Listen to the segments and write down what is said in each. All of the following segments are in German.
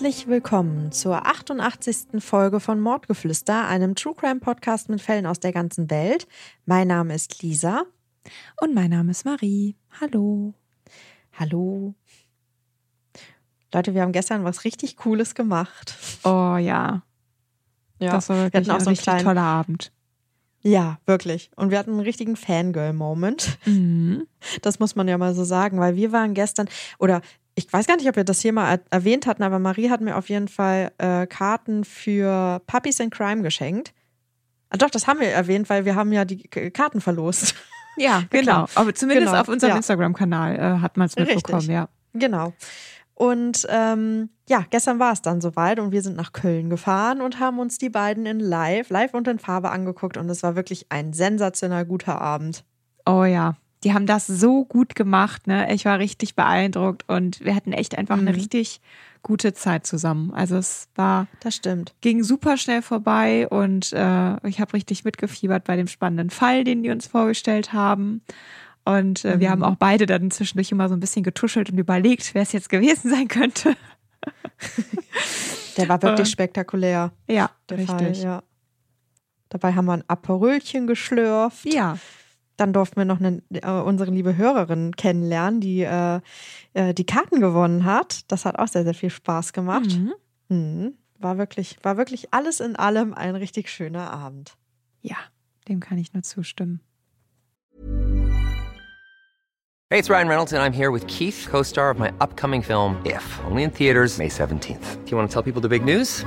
Herzlich willkommen zur 88. Folge von Mordgeflüster, einem True Crime Podcast mit Fällen aus der ganzen Welt. Mein Name ist Lisa. Und mein Name ist Marie. Hallo. Hallo. Leute, wir haben gestern was richtig Cooles gemacht. Oh ja. Ja, das war wirklich wir auch ein so einen richtig kleinen, toller Abend. Ja, wirklich. Und wir hatten einen richtigen Fangirl-Moment. Mhm. Das muss man ja mal so sagen, weil wir waren gestern, oder ich weiß gar nicht, ob wir das hier mal er- erwähnt hatten, aber Marie hat mir auf jeden Fall äh, Karten für Puppies in Crime geschenkt. Ah, doch, das haben wir erwähnt, weil wir haben ja die Karten verlost. Ja, genau. klar. Aber zumindest Genau, auf unserem ja. Instagram-Kanal äh, hat man es mitbekommen, Richtig. ja. Genau. Und ähm, ja, gestern war es dann soweit und wir sind nach Köln gefahren und haben uns die beiden in Live, live und in Farbe angeguckt und es war wirklich ein sensationell guter Abend. Oh ja. Die haben das so gut gemacht, ne? Ich war richtig beeindruckt und wir hatten echt einfach eine Mhm. richtig gute Zeit zusammen. Also es war, Das stimmt. ging super schnell vorbei und äh, ich habe richtig mitgefiebert bei dem spannenden Fall, den die uns vorgestellt haben. Und äh, wir Mhm. haben auch beide dann zwischendurch immer so ein bisschen getuschelt und überlegt, wer es jetzt gewesen sein könnte. Der war wirklich Äh, spektakulär, Ja, der richtig. Fall. Ja. Dabei haben wir ein Aperölchen geschlürft. ja. Dann durften wir noch eine, äh, unsere liebe Hörerin kennenlernen, die äh, äh, die Karten gewonnen hat. Das hat auch sehr, sehr viel Spaß gemacht. Mhm. Mhm. War wirklich, war wirklich alles in allem ein richtig schöner Abend. Ja, dem kann ich nur zustimmen. Hey, it's Ryan Reynolds, and I'm here with Keith, co star of my upcoming film, If, only in theaters, May 17th. Do you want to tell people the big news?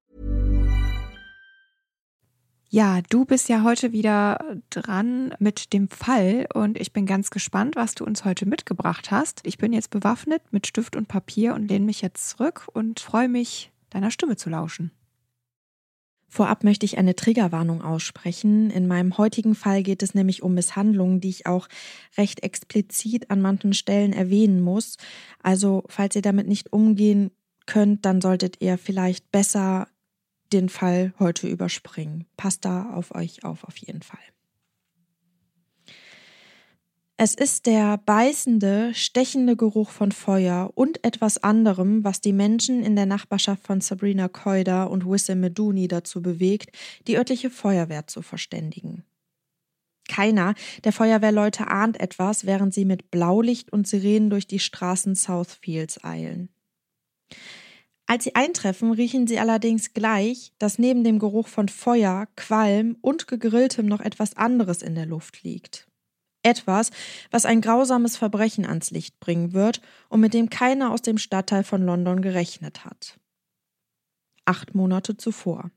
Ja, du bist ja heute wieder dran mit dem Fall und ich bin ganz gespannt, was du uns heute mitgebracht hast. Ich bin jetzt bewaffnet mit Stift und Papier und lehne mich jetzt zurück und freue mich, deiner Stimme zu lauschen. Vorab möchte ich eine Triggerwarnung aussprechen. In meinem heutigen Fall geht es nämlich um Misshandlungen, die ich auch recht explizit an manchen Stellen erwähnen muss. Also, falls ihr damit nicht umgehen könnt, dann solltet ihr vielleicht besser den Fall heute überspringen. Passt da auf euch auf, auf jeden Fall. Es ist der beißende, stechende Geruch von Feuer und etwas anderem, was die Menschen in der Nachbarschaft von Sabrina Koida und Wissam Meduni dazu bewegt, die örtliche Feuerwehr zu verständigen. Keiner der Feuerwehrleute ahnt etwas, während sie mit Blaulicht und Sirenen durch die Straßen Southfields eilen. Als sie eintreffen, riechen sie allerdings gleich, dass neben dem Geruch von Feuer, Qualm und gegrilltem noch etwas anderes in der Luft liegt. Etwas, was ein grausames Verbrechen ans Licht bringen wird und mit dem keiner aus dem Stadtteil von London gerechnet hat. Acht Monate zuvor.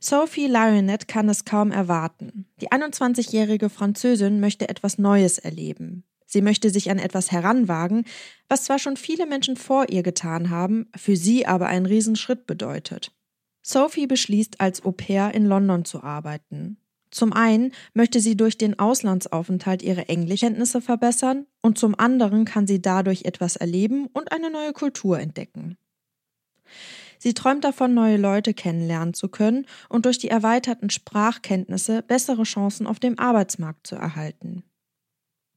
Sophie Lionett kann es kaum erwarten. Die 21-jährige Französin möchte etwas Neues erleben. Sie möchte sich an etwas heranwagen, was zwar schon viele Menschen vor ihr getan haben, für sie aber einen Riesenschritt bedeutet. Sophie beschließt, als Au pair in London zu arbeiten. Zum einen möchte sie durch den Auslandsaufenthalt ihre Englischkenntnisse verbessern und zum anderen kann sie dadurch etwas erleben und eine neue Kultur entdecken. Sie träumt davon, neue Leute kennenlernen zu können und durch die erweiterten Sprachkenntnisse bessere Chancen auf dem Arbeitsmarkt zu erhalten.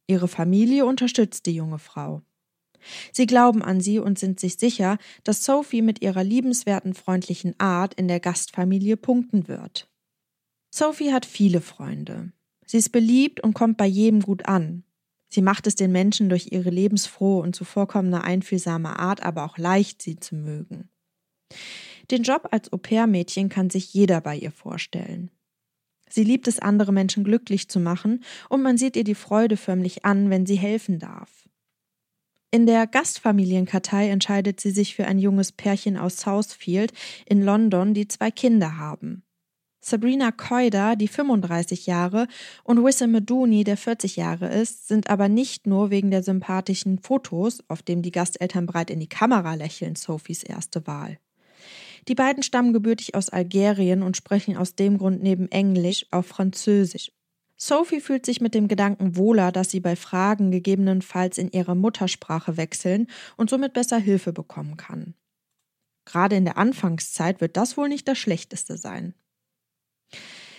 Ihre Familie unterstützt die junge Frau. Sie glauben an sie und sind sich sicher, dass Sophie mit ihrer liebenswerten, freundlichen Art in der Gastfamilie punkten wird. Sophie hat viele Freunde. Sie ist beliebt und kommt bei jedem gut an. Sie macht es den Menschen durch ihre lebensfrohe und zuvorkommende einfühlsame Art aber auch leicht, sie zu mögen. Den Job als Au-pair-Mädchen kann sich jeder bei ihr vorstellen. Sie liebt es, andere Menschen glücklich zu machen, und man sieht ihr die Freude förmlich an, wenn sie helfen darf. In der Gastfamilienkartei entscheidet sie sich für ein junges Pärchen aus Southfield in London, die zwei Kinder haben. Sabrina Koida, die 35 Jahre, und Wissam Meduni, der 40 Jahre ist, sind aber nicht nur wegen der sympathischen Fotos, auf dem die Gasteltern breit in die Kamera lächeln, Sophies erste Wahl. Die beiden stammen gebürtig aus Algerien und sprechen aus dem Grund neben Englisch auch Französisch. Sophie fühlt sich mit dem Gedanken wohler, dass sie bei Fragen gegebenenfalls in ihre Muttersprache wechseln und somit besser Hilfe bekommen kann. Gerade in der Anfangszeit wird das wohl nicht das Schlechteste sein.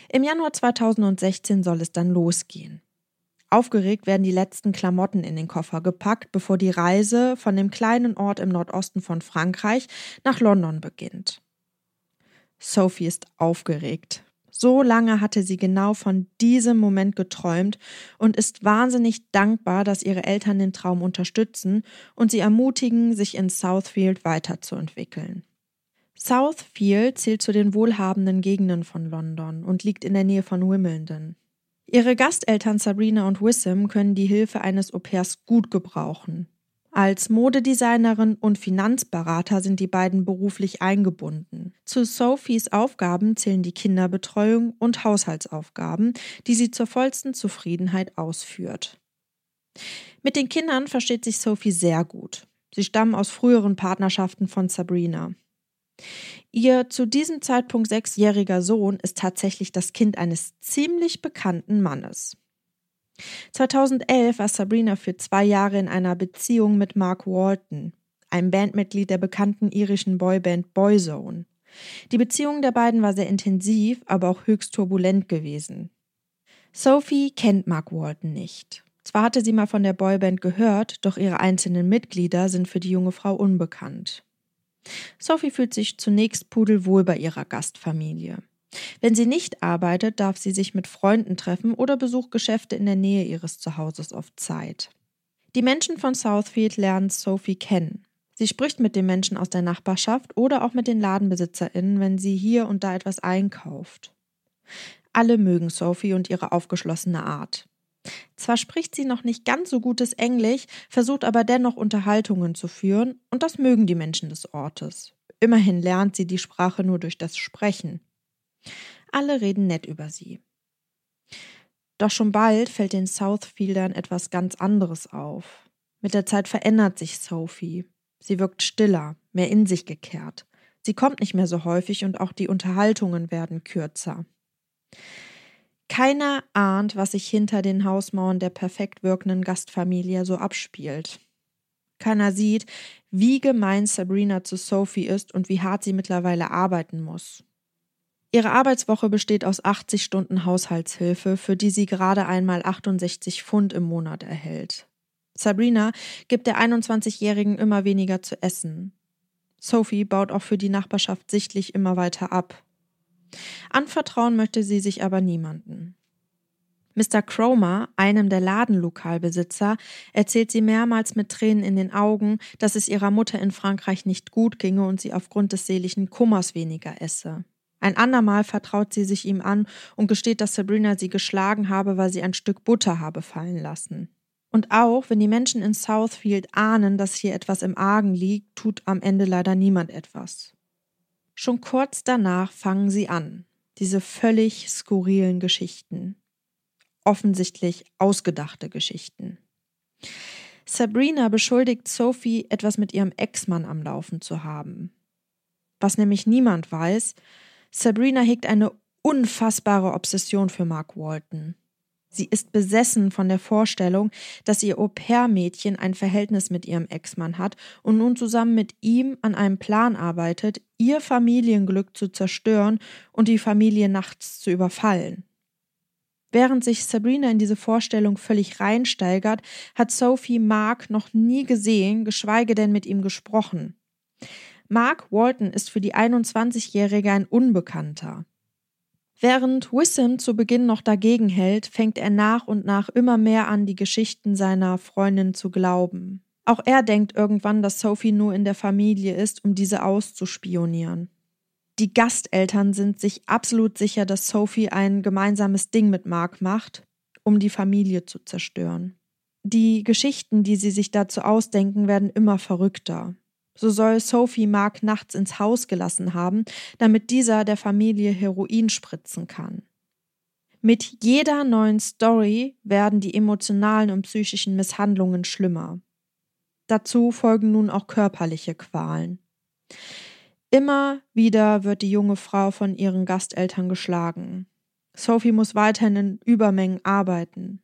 Im Januar 2016 soll es dann losgehen. Aufgeregt werden die letzten Klamotten in den Koffer gepackt, bevor die Reise von dem kleinen Ort im Nordosten von Frankreich nach London beginnt. Sophie ist aufgeregt. So lange hatte sie genau von diesem Moment geträumt und ist wahnsinnig dankbar, dass ihre Eltern den Traum unterstützen und sie ermutigen, sich in Southfield weiterzuentwickeln. Southfield zählt zu den wohlhabenden Gegenden von London und liegt in der Nähe von Wimbledon. Ihre Gasteltern Sabrina und Wissam können die Hilfe eines Au-pairs gut gebrauchen. Als Modedesignerin und Finanzberater sind die beiden beruflich eingebunden. Zu Sophies Aufgaben zählen die Kinderbetreuung und Haushaltsaufgaben, die sie zur vollsten Zufriedenheit ausführt. Mit den Kindern versteht sich Sophie sehr gut. Sie stammen aus früheren Partnerschaften von Sabrina. Ihr zu diesem Zeitpunkt sechsjähriger Sohn ist tatsächlich das Kind eines ziemlich bekannten Mannes. 2011 war Sabrina für zwei Jahre in einer Beziehung mit Mark Walton, einem Bandmitglied der bekannten irischen Boyband Boyzone. Die Beziehung der beiden war sehr intensiv, aber auch höchst turbulent gewesen. Sophie kennt Mark Walton nicht. Zwar hatte sie mal von der Boyband gehört, doch ihre einzelnen Mitglieder sind für die junge Frau unbekannt. Sophie fühlt sich zunächst pudelwohl bei ihrer Gastfamilie. Wenn sie nicht arbeitet, darf sie sich mit Freunden treffen oder besucht Geschäfte in der Nähe ihres Zuhauses auf Zeit. Die Menschen von Southfield lernen Sophie kennen. Sie spricht mit den Menschen aus der Nachbarschaft oder auch mit den LadenbesitzerInnen, wenn sie hier und da etwas einkauft. Alle mögen Sophie und ihre aufgeschlossene Art. Zwar spricht sie noch nicht ganz so gutes Englisch, versucht aber dennoch Unterhaltungen zu führen, und das mögen die Menschen des Ortes. Immerhin lernt sie die Sprache nur durch das Sprechen. Alle reden nett über sie. Doch schon bald fällt den Southfieldern etwas ganz anderes auf. Mit der Zeit verändert sich Sophie. Sie wirkt stiller, mehr in sich gekehrt. Sie kommt nicht mehr so häufig und auch die Unterhaltungen werden kürzer. Keiner ahnt, was sich hinter den Hausmauern der perfekt wirkenden Gastfamilie so abspielt. Keiner sieht, wie gemein Sabrina zu Sophie ist und wie hart sie mittlerweile arbeiten muss. Ihre Arbeitswoche besteht aus 80 Stunden Haushaltshilfe, für die sie gerade einmal 68 Pfund im Monat erhält. Sabrina gibt der 21-Jährigen immer weniger zu essen. Sophie baut auch für die Nachbarschaft sichtlich immer weiter ab. Anvertrauen möchte sie sich aber niemanden. Mr. Cromer, einem der Ladenlokalbesitzer, erzählt sie mehrmals mit Tränen in den Augen, dass es ihrer Mutter in Frankreich nicht gut ginge und sie aufgrund des seelischen Kummers weniger esse. Ein andermal vertraut sie sich ihm an und gesteht, dass Sabrina sie geschlagen habe, weil sie ein Stück Butter habe fallen lassen. Und auch wenn die Menschen in Southfield ahnen, dass hier etwas im Argen liegt, tut am Ende leider niemand etwas. Schon kurz danach fangen sie an, diese völlig skurrilen Geschichten. Offensichtlich ausgedachte Geschichten. Sabrina beschuldigt Sophie, etwas mit ihrem Ex-Mann am Laufen zu haben. Was nämlich niemand weiß, Sabrina hegt eine unfassbare Obsession für Mark Walton. Sie ist besessen von der Vorstellung, dass ihr Au-pair-Mädchen ein Verhältnis mit ihrem Ex-Mann hat und nun zusammen mit ihm an einem Plan arbeitet, ihr Familienglück zu zerstören und die Familie nachts zu überfallen. Während sich Sabrina in diese Vorstellung völlig reinsteigert, hat Sophie Mark noch nie gesehen, geschweige denn mit ihm gesprochen. Mark Walton ist für die 21-Jährige ein Unbekannter. Während Wissam zu Beginn noch dagegen hält, fängt er nach und nach immer mehr an, die Geschichten seiner Freundin zu glauben. Auch er denkt irgendwann, dass Sophie nur in der Familie ist, um diese auszuspionieren. Die Gasteltern sind sich absolut sicher, dass Sophie ein gemeinsames Ding mit Mark macht, um die Familie zu zerstören. Die Geschichten, die sie sich dazu ausdenken, werden immer verrückter. So soll Sophie Mark nachts ins Haus gelassen haben, damit dieser der Familie Heroin spritzen kann. Mit jeder neuen Story werden die emotionalen und psychischen Misshandlungen schlimmer. Dazu folgen nun auch körperliche Qualen. Immer wieder wird die junge Frau von ihren Gasteltern geschlagen. Sophie muss weiterhin in Übermengen arbeiten.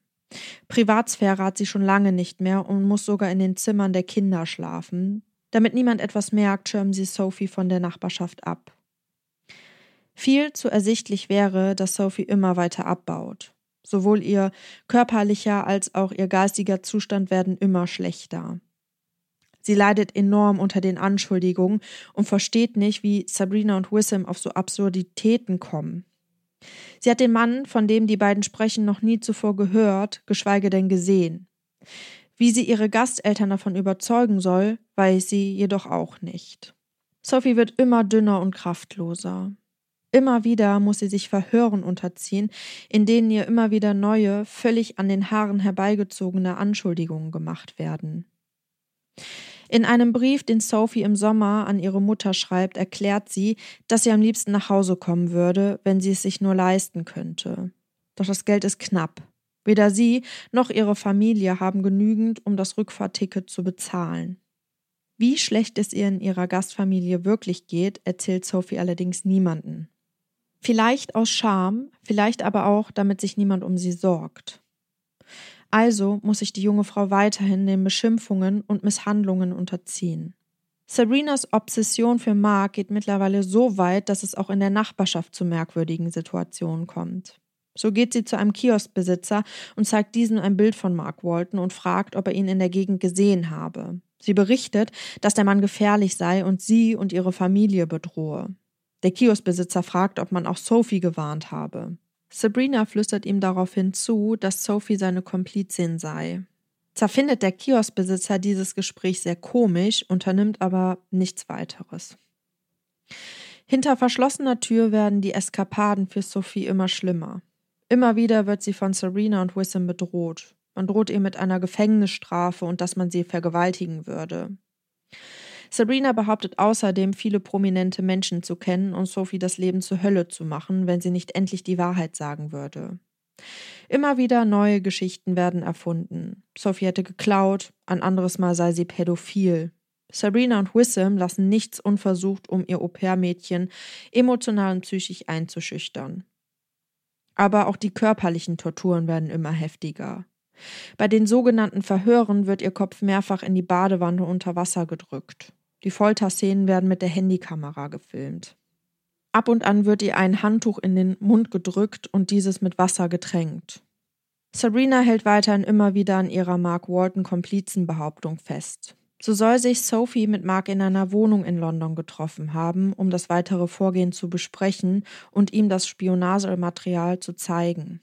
Privatsphäre hat sie schon lange nicht mehr und muss sogar in den Zimmern der Kinder schlafen. Damit niemand etwas merkt, schirmen sie Sophie von der Nachbarschaft ab. Viel zu ersichtlich wäre, dass Sophie immer weiter abbaut. Sowohl ihr körperlicher als auch ihr geistiger Zustand werden immer schlechter. Sie leidet enorm unter den Anschuldigungen und versteht nicht, wie Sabrina und Wissam auf so Absurditäten kommen. Sie hat den Mann, von dem die beiden sprechen, noch nie zuvor gehört, geschweige denn gesehen. Wie sie ihre Gasteltern davon überzeugen soll, weiß sie jedoch auch nicht. Sophie wird immer dünner und kraftloser. Immer wieder muss sie sich Verhören unterziehen, in denen ihr immer wieder neue, völlig an den Haaren herbeigezogene Anschuldigungen gemacht werden. In einem Brief, den Sophie im Sommer an ihre Mutter schreibt, erklärt sie, dass sie am liebsten nach Hause kommen würde, wenn sie es sich nur leisten könnte. Doch das Geld ist knapp. Weder sie noch ihre Familie haben genügend, um das Rückfahrticket zu bezahlen. Wie schlecht es ihr in ihrer Gastfamilie wirklich geht, erzählt Sophie allerdings niemanden. Vielleicht aus Scham, vielleicht aber auch, damit sich niemand um sie sorgt. Also muss sich die junge Frau weiterhin den Beschimpfungen und Misshandlungen unterziehen. Sabrinas Obsession für Mark geht mittlerweile so weit, dass es auch in der Nachbarschaft zu merkwürdigen Situationen kommt. So geht sie zu einem Kioskbesitzer und zeigt diesem ein Bild von Mark Walton und fragt, ob er ihn in der Gegend gesehen habe. Sie berichtet, dass der Mann gefährlich sei und sie und ihre Familie bedrohe. Der Kioskbesitzer fragt, ob man auch Sophie gewarnt habe. Sabrina flüstert ihm daraufhin zu, dass Sophie seine Komplizin sei. Zwar findet der Kioskbesitzer dieses Gespräch sehr komisch, unternimmt aber nichts weiteres. Hinter verschlossener Tür werden die Eskapaden für Sophie immer schlimmer. Immer wieder wird sie von Serena und Wissam bedroht. Man droht ihr mit einer Gefängnisstrafe und dass man sie vergewaltigen würde. Sabrina behauptet außerdem, viele prominente Menschen zu kennen und Sophie das Leben zur Hölle zu machen, wenn sie nicht endlich die Wahrheit sagen würde. Immer wieder neue Geschichten werden erfunden. Sophie hätte geklaut, ein anderes Mal sei sie pädophil. Sabrina und Wissam lassen nichts unversucht, um ihr Au-pair-Mädchen emotional und psychisch einzuschüchtern. Aber auch die körperlichen Torturen werden immer heftiger. Bei den sogenannten Verhören wird ihr Kopf mehrfach in die Badewanne unter Wasser gedrückt. Die Folterszenen werden mit der Handykamera gefilmt. Ab und an wird ihr ein Handtuch in den Mund gedrückt und dieses mit Wasser getränkt. Sabrina hält weiterhin immer wieder an ihrer Mark Walton Komplizenbehauptung fest. So soll sich Sophie mit Mark in einer Wohnung in London getroffen haben, um das weitere Vorgehen zu besprechen und ihm das Spionagematerial zu zeigen.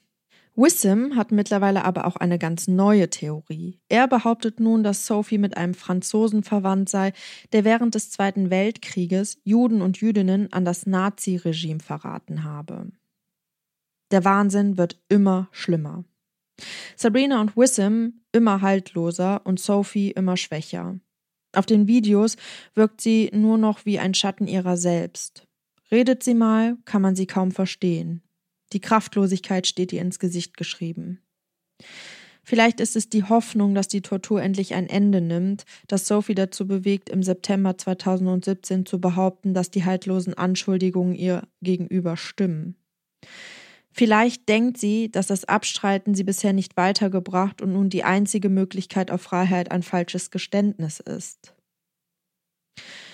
Wissam hat mittlerweile aber auch eine ganz neue Theorie. Er behauptet nun, dass Sophie mit einem Franzosen verwandt sei, der während des Zweiten Weltkrieges Juden und Jüdinnen an das Nazi-Regime verraten habe. Der Wahnsinn wird immer schlimmer. Sabrina und Wissam immer haltloser und Sophie immer schwächer. Auf den Videos wirkt sie nur noch wie ein Schatten ihrer selbst. Redet sie mal, kann man sie kaum verstehen. Die Kraftlosigkeit steht ihr ins Gesicht geschrieben. Vielleicht ist es die Hoffnung, dass die Tortur endlich ein Ende nimmt, das Sophie dazu bewegt, im September 2017 zu behaupten, dass die haltlosen Anschuldigungen ihr gegenüber stimmen. Vielleicht denkt sie, dass das Abstreiten sie bisher nicht weitergebracht und nun die einzige Möglichkeit auf Freiheit ein falsches Geständnis ist.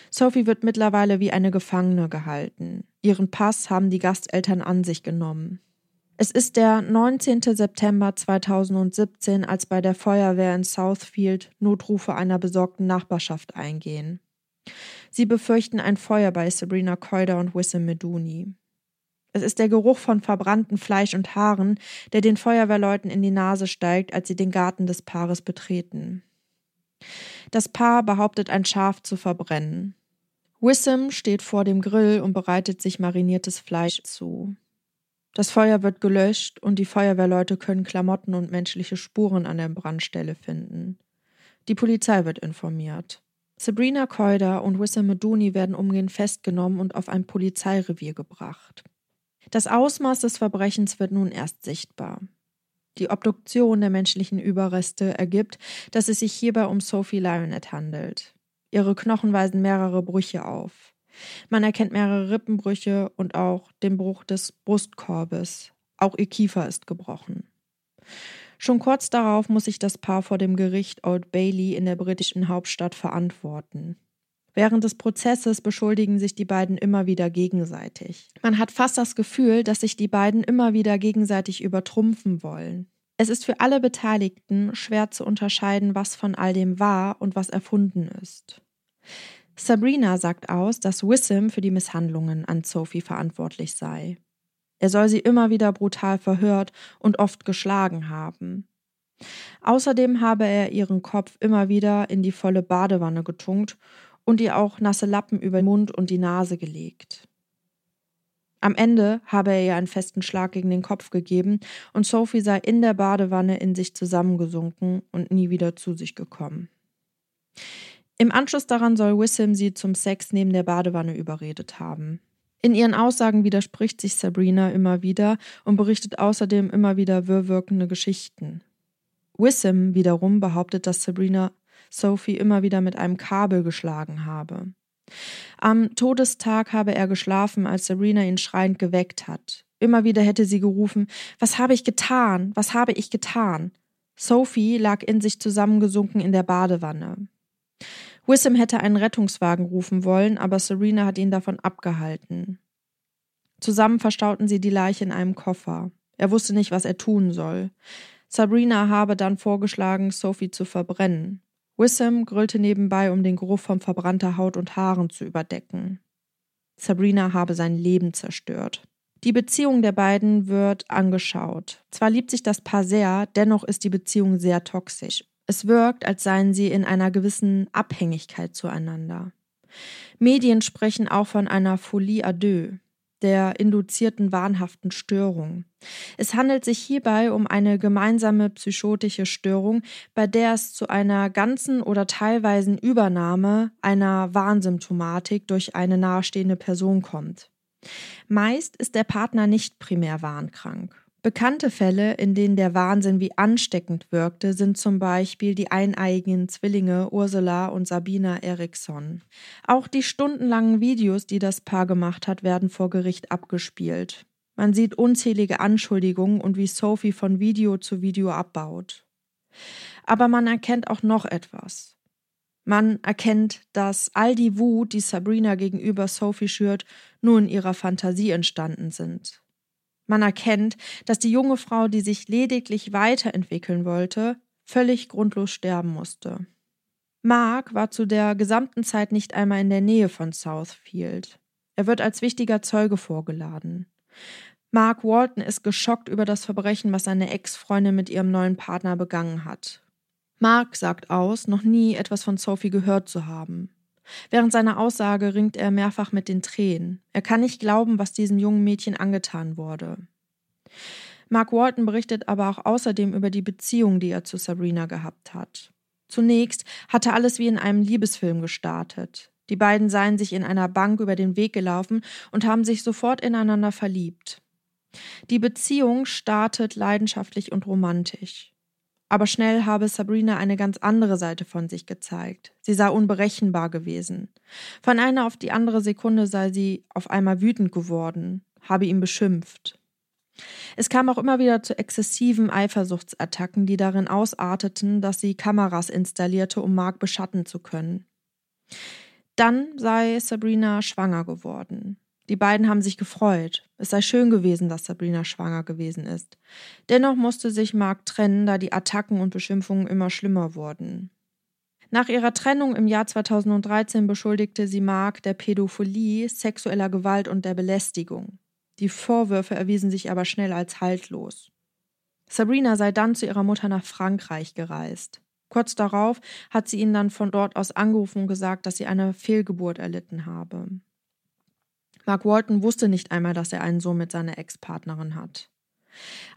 Sophie wird mittlerweile wie eine Gefangene gehalten. Ihren Pass haben die Gasteltern an sich genommen. Es ist der 19. September 2017, als bei der Feuerwehr in Southfield Notrufe einer besorgten Nachbarschaft eingehen. Sie befürchten ein Feuer bei Sabrina Coider und Wissam Meduni. Es ist der Geruch von verbranntem Fleisch und Haaren, der den Feuerwehrleuten in die Nase steigt, als sie den Garten des Paares betreten. Das Paar behauptet, ein Schaf zu verbrennen. Wissam steht vor dem Grill und bereitet sich mariniertes Fleisch zu. Das Feuer wird gelöscht und die Feuerwehrleute können Klamotten und menschliche Spuren an der Brandstelle finden. Die Polizei wird informiert. Sabrina Coider und Wissam Meduni werden umgehend festgenommen und auf ein Polizeirevier gebracht. Das Ausmaß des Verbrechens wird nun erst sichtbar. Die Obduktion der menschlichen Überreste ergibt, dass es sich hierbei um Sophie Lionett handelt. Ihre Knochen weisen mehrere Brüche auf. Man erkennt mehrere Rippenbrüche und auch den Bruch des Brustkorbes. Auch ihr Kiefer ist gebrochen. Schon kurz darauf muss sich das Paar vor dem Gericht Old Bailey in der britischen Hauptstadt verantworten. Während des Prozesses beschuldigen sich die beiden immer wieder gegenseitig. Man hat fast das Gefühl, dass sich die beiden immer wieder gegenseitig übertrumpfen wollen. Es ist für alle Beteiligten schwer zu unterscheiden, was von all dem war und was erfunden ist. Sabrina sagt aus, dass Wissam für die Misshandlungen an Sophie verantwortlich sei. Er soll sie immer wieder brutal verhört und oft geschlagen haben. Außerdem habe er ihren Kopf immer wieder in die volle Badewanne getunkt und ihr auch nasse Lappen über den Mund und die Nase gelegt. Am Ende habe er ihr einen festen Schlag gegen den Kopf gegeben und Sophie sei in der Badewanne in sich zusammengesunken und nie wieder zu sich gekommen. Im Anschluss daran soll Wissam sie zum Sex neben der Badewanne überredet haben. In ihren Aussagen widerspricht sich Sabrina immer wieder und berichtet außerdem immer wieder wirrwirkende Geschichten. Wissam wiederum behauptet, dass Sabrina Sophie immer wieder mit einem Kabel geschlagen habe. Am Todestag habe er geschlafen, als Sabrina ihn schreiend geweckt hat. Immer wieder hätte sie gerufen, was habe ich getan? Was habe ich getan? Sophie lag in sich zusammengesunken in der Badewanne. Wissam hätte einen Rettungswagen rufen wollen, aber Serena hat ihn davon abgehalten. Zusammen verstauten sie die Leiche in einem Koffer. Er wusste nicht, was er tun soll. Sabrina habe dann vorgeschlagen, Sophie zu verbrennen. Wissam grüllte nebenbei, um den Geruch von verbrannter Haut und Haaren zu überdecken. Sabrina habe sein Leben zerstört. Die Beziehung der beiden wird angeschaut. Zwar liebt sich das Paar sehr, dennoch ist die Beziehung sehr toxisch. Es wirkt, als seien sie in einer gewissen Abhängigkeit zueinander. Medien sprechen auch von einer Folie à deux, der induzierten wahnhaften Störung. Es handelt sich hierbei um eine gemeinsame psychotische Störung, bei der es zu einer ganzen oder teilweisen Übernahme einer Warnsymptomatik durch eine nahestehende Person kommt. Meist ist der Partner nicht primär warnkrank. Bekannte Fälle, in denen der Wahnsinn wie ansteckend wirkte, sind zum Beispiel die eineiigen Zwillinge Ursula und Sabina Eriksson. Auch die stundenlangen Videos, die das Paar gemacht hat, werden vor Gericht abgespielt. Man sieht unzählige Anschuldigungen und wie Sophie von Video zu Video abbaut. Aber man erkennt auch noch etwas. Man erkennt, dass all die Wut, die Sabrina gegenüber Sophie schürt, nur in ihrer Fantasie entstanden sind. Man erkennt, dass die junge Frau, die sich lediglich weiterentwickeln wollte, völlig grundlos sterben musste. Mark war zu der gesamten Zeit nicht einmal in der Nähe von Southfield. Er wird als wichtiger Zeuge vorgeladen. Mark Walton ist geschockt über das Verbrechen, was seine Ex-Freundin mit ihrem neuen Partner begangen hat. Mark sagt aus, noch nie etwas von Sophie gehört zu haben. Während seiner Aussage ringt er mehrfach mit den Tränen. Er kann nicht glauben, was diesem jungen Mädchen angetan wurde. Mark Walton berichtet aber auch außerdem über die Beziehung, die er zu Sabrina gehabt hat. Zunächst hatte alles wie in einem Liebesfilm gestartet. Die beiden seien sich in einer Bank über den Weg gelaufen und haben sich sofort ineinander verliebt. Die Beziehung startet leidenschaftlich und romantisch. Aber schnell habe Sabrina eine ganz andere Seite von sich gezeigt. Sie sei unberechenbar gewesen. Von einer auf die andere Sekunde sei sie auf einmal wütend geworden, habe ihn beschimpft. Es kam auch immer wieder zu exzessiven Eifersuchtsattacken, die darin ausarteten, dass sie Kameras installierte, um Mark beschatten zu können. Dann sei Sabrina schwanger geworden. Die beiden haben sich gefreut. Es sei schön gewesen, dass Sabrina schwanger gewesen ist. Dennoch musste sich Mark trennen, da die Attacken und Beschimpfungen immer schlimmer wurden. Nach ihrer Trennung im Jahr 2013 beschuldigte sie Mark der Pädophilie, sexueller Gewalt und der Belästigung. Die Vorwürfe erwiesen sich aber schnell als haltlos. Sabrina sei dann zu ihrer Mutter nach Frankreich gereist. Kurz darauf hat sie ihn dann von dort aus angerufen und gesagt, dass sie eine Fehlgeburt erlitten habe. Mark Walton wusste nicht einmal, dass er einen Sohn mit seiner Ex-Partnerin hat.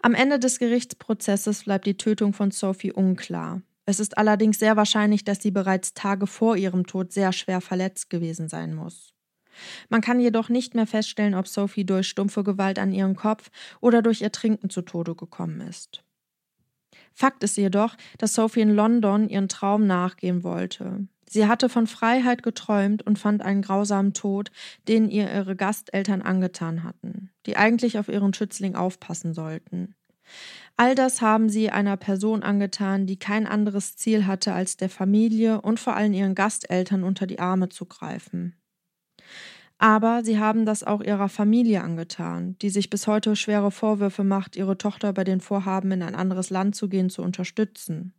Am Ende des Gerichtsprozesses bleibt die Tötung von Sophie unklar. Es ist allerdings sehr wahrscheinlich, dass sie bereits Tage vor ihrem Tod sehr schwer verletzt gewesen sein muss. Man kann jedoch nicht mehr feststellen, ob Sophie durch stumpfe Gewalt an ihren Kopf oder durch Ertrinken zu Tode gekommen ist. Fakt ist jedoch, dass Sophie in London ihren Traum nachgehen wollte. Sie hatte von Freiheit geträumt und fand einen grausamen Tod, den ihr ihre Gasteltern angetan hatten, die eigentlich auf ihren Schützling aufpassen sollten. All das haben sie einer Person angetan, die kein anderes Ziel hatte, als der Familie und vor allem ihren Gasteltern unter die Arme zu greifen. Aber sie haben das auch ihrer Familie angetan, die sich bis heute schwere Vorwürfe macht, ihre Tochter bei den Vorhaben, in ein anderes Land zu gehen, zu unterstützen.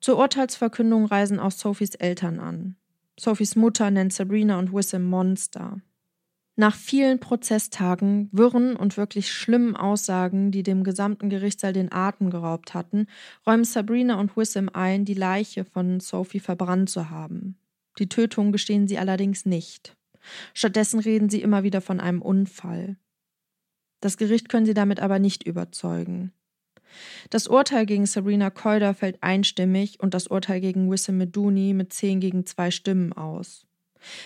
Zur Urteilsverkündung reisen auch Sophies Eltern an. Sophies Mutter nennt Sabrina und Wissam Monster. Nach vielen Prozesstagen, wirren und wirklich schlimmen Aussagen, die dem gesamten Gerichtssaal den Atem geraubt hatten, räumen Sabrina und Wissam ein, die Leiche von Sophie verbrannt zu haben. Die Tötung gestehen sie allerdings nicht. Stattdessen reden sie immer wieder von einem Unfall. Das Gericht können sie damit aber nicht überzeugen. Das Urteil gegen Sabrina Koider fällt einstimmig und das Urteil gegen Wissam Meduni mit zehn gegen zwei Stimmen aus.